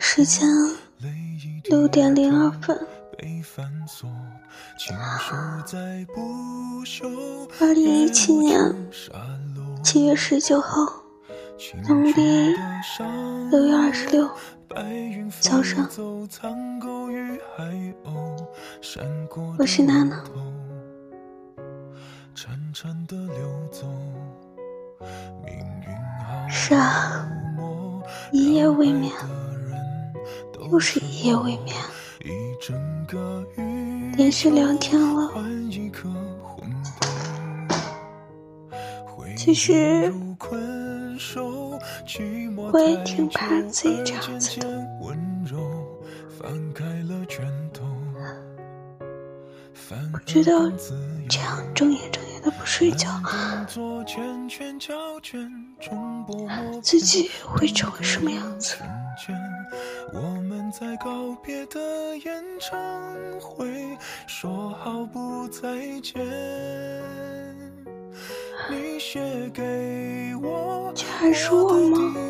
时间六点零二分。二零一七年七月十九号，农历六月二十六早上，我是娜娜。是啊，未眠，又是一夜未眠，连续两天了。其实我也挺怕自己这样子的。我知道这样睁眼睁眼的不睡觉，自己会成为什么样子？这还是我吗？